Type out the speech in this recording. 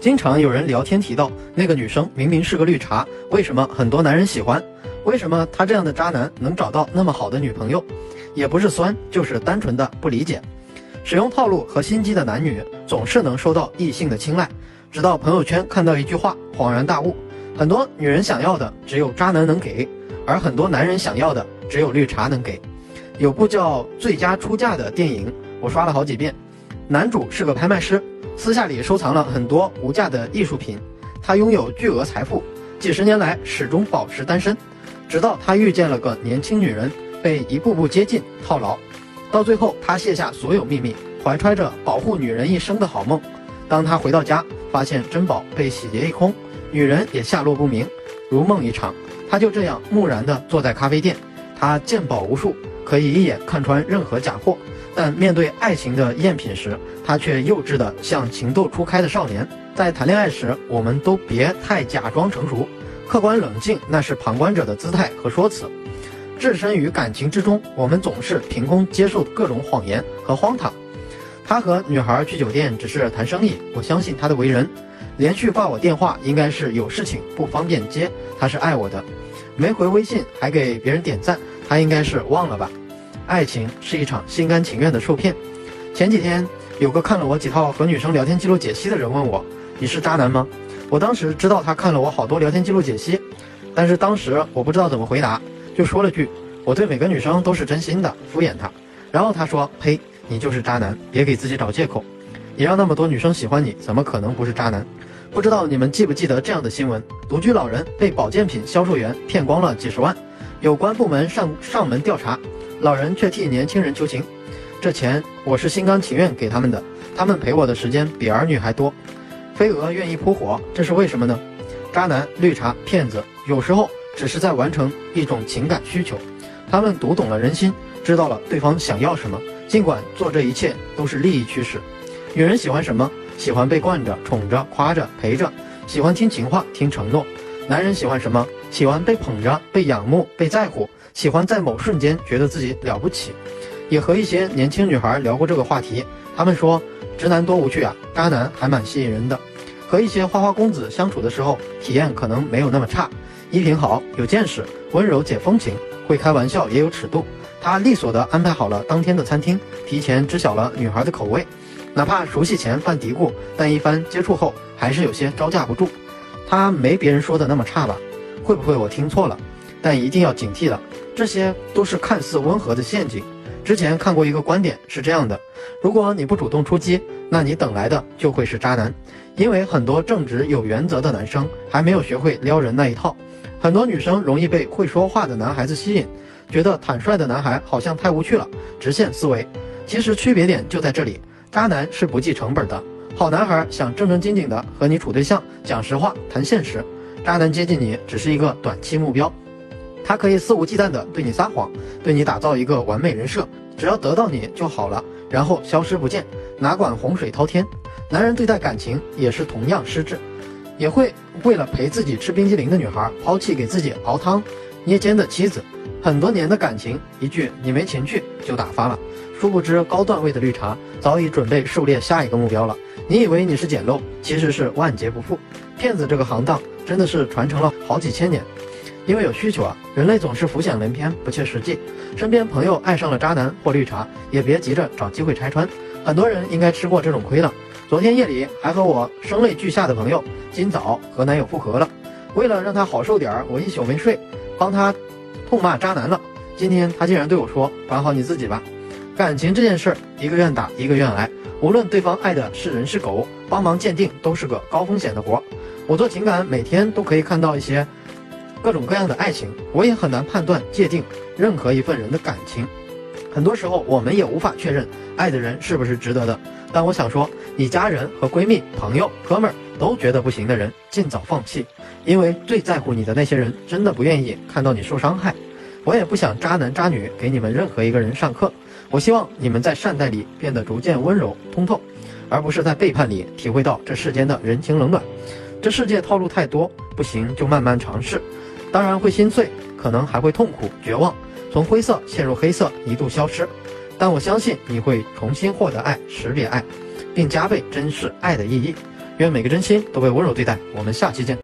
经常有人聊天提到，那个女生明明是个绿茶，为什么很多男人喜欢？为什么他这样的渣男能找到那么好的女朋友？也不是酸，就是单纯的不理解。使用套路和心机的男女，总是能收到异性的青睐。直到朋友圈看到一句话，恍然大悟：很多女人想要的只有渣男能给，而很多男人想要的只有绿茶能给。有部叫《最佳出嫁》的电影，我刷了好几遍。男主是个拍卖师。私下里收藏了很多无价的艺术品，他拥有巨额财富，几十年来始终保持单身，直到他遇见了个年轻女人，被一步步接近套牢，到最后他卸下所有秘密，怀揣着保护女人一生的好梦。当他回到家，发现珍宝被洗劫一空，女人也下落不明，如梦一场。他就这样木然地坐在咖啡店，他鉴宝无数，可以一眼看穿任何假货。但面对爱情的赝品时，他却幼稚的像情窦初开的少年。在谈恋爱时，我们都别太假装成熟，客观冷静那是旁观者的姿态和说辞。置身于感情之中，我们总是凭空接受各种谎言和荒唐。他和女孩去酒店只是谈生意，我相信他的为人。连续挂我电话，应该是有事情不方便接。他是爱我的，没回微信还给别人点赞，他应该是忘了吧。爱情是一场心甘情愿的受骗。前几天有个看了我几套和女生聊天记录解析的人问我：“你是渣男吗？”我当时知道他看了我好多聊天记录解析，但是当时我不知道怎么回答，就说了句：“我对每个女生都是真心的，敷衍他。”然后他说：“呸，你就是渣男，别给自己找借口。你让那么多女生喜欢你，怎么可能不是渣男？”不知道你们记不记得这样的新闻：独居老人被保健品销售员骗光了几十万，有关部门上上门调查。老人却替年轻人求情，这钱我是心甘情愿给他们的，他们陪我的时间比儿女还多。飞蛾愿意扑火，这是为什么呢？渣男、绿茶、骗子，有时候只是在完成一种情感需求，他们读懂了人心，知道了对方想要什么，尽管做这一切都是利益驱使。女人喜欢什么？喜欢被惯着、宠着、夸着、陪着，喜欢听情话、听承诺。男人喜欢什么？喜欢被捧着、被仰慕、被在乎。喜欢在某瞬间觉得自己了不起，也和一些年轻女孩聊过这个话题。他们说，直男多无趣啊，渣男还蛮吸引人的。和一些花花公子相处的时候，体验可能没有那么差。衣品好，有见识，温柔且风情，会开玩笑也有尺度。他利索地安排好了当天的餐厅，提前知晓了女孩的口味。哪怕熟悉前犯嘀咕，但一番接触后还是有些招架不住。他没别人说的那么差吧？会不会我听错了？但一定要警惕了。这些都是看似温和的陷阱。之前看过一个观点是这样的：如果你不主动出击，那你等来的就会是渣男。因为很多正直有原则的男生还没有学会撩人那一套。很多女生容易被会说话的男孩子吸引，觉得坦率的男孩好像太无趣了，直线思维。其实区别点就在这里：渣男是不计成本的，好男孩想正正经经的和你处对象，讲实话，谈现实。渣男接近你只是一个短期目标。他可以肆无忌惮地对你撒谎，对你打造一个完美人设，只要得到你就好了，然后消失不见，哪管洪水滔天。男人对待感情也是同样失智，也会为了陪自己吃冰激凌的女孩，抛弃给自己熬汤捏肩的妻子。很多年的感情，一句你没情趣就打发了，殊不知高段位的绿茶早已准备狩猎下一个目标了。你以为你是捡漏，其实是万劫不复。骗子这个行当真的是传承了好几千年。因为有需求啊，人类总是浮想联翩，不切实际。身边朋友爱上了渣男或绿茶，也别急着找机会拆穿。很多人应该吃过这种亏了。昨天夜里还和我声泪俱下的朋友，今早和男友复合了。为了让他好受点儿，我一宿没睡，帮他痛骂渣男了。今天他竟然对我说：“管好你自己吧。”感情这件事儿，一个愿打一个愿挨，无论对方爱的是人是狗，帮忙鉴定都是个高风险的活。我做情感，每天都可以看到一些。各种各样的爱情，我也很难判断界定任何一份人的感情。很多时候，我们也无法确认爱的人是不是值得的。但我想说，你家人和闺蜜、朋友、哥们儿都觉得不行的人，尽早放弃，因为最在乎你的那些人，真的不愿意看到你受伤害。我也不想渣男渣女给你们任何一个人上课。我希望你们在善待里变得逐渐温柔通透，而不是在背叛里体会到这世间的人情冷暖。这世界套路太多，不行就慢慢尝试。当然会心碎，可能还会痛苦、绝望，从灰色陷入黑色，一度消失。但我相信你会重新获得爱，识别爱，并加倍珍视爱的意义。愿每个真心都被温柔对待。我们下期见。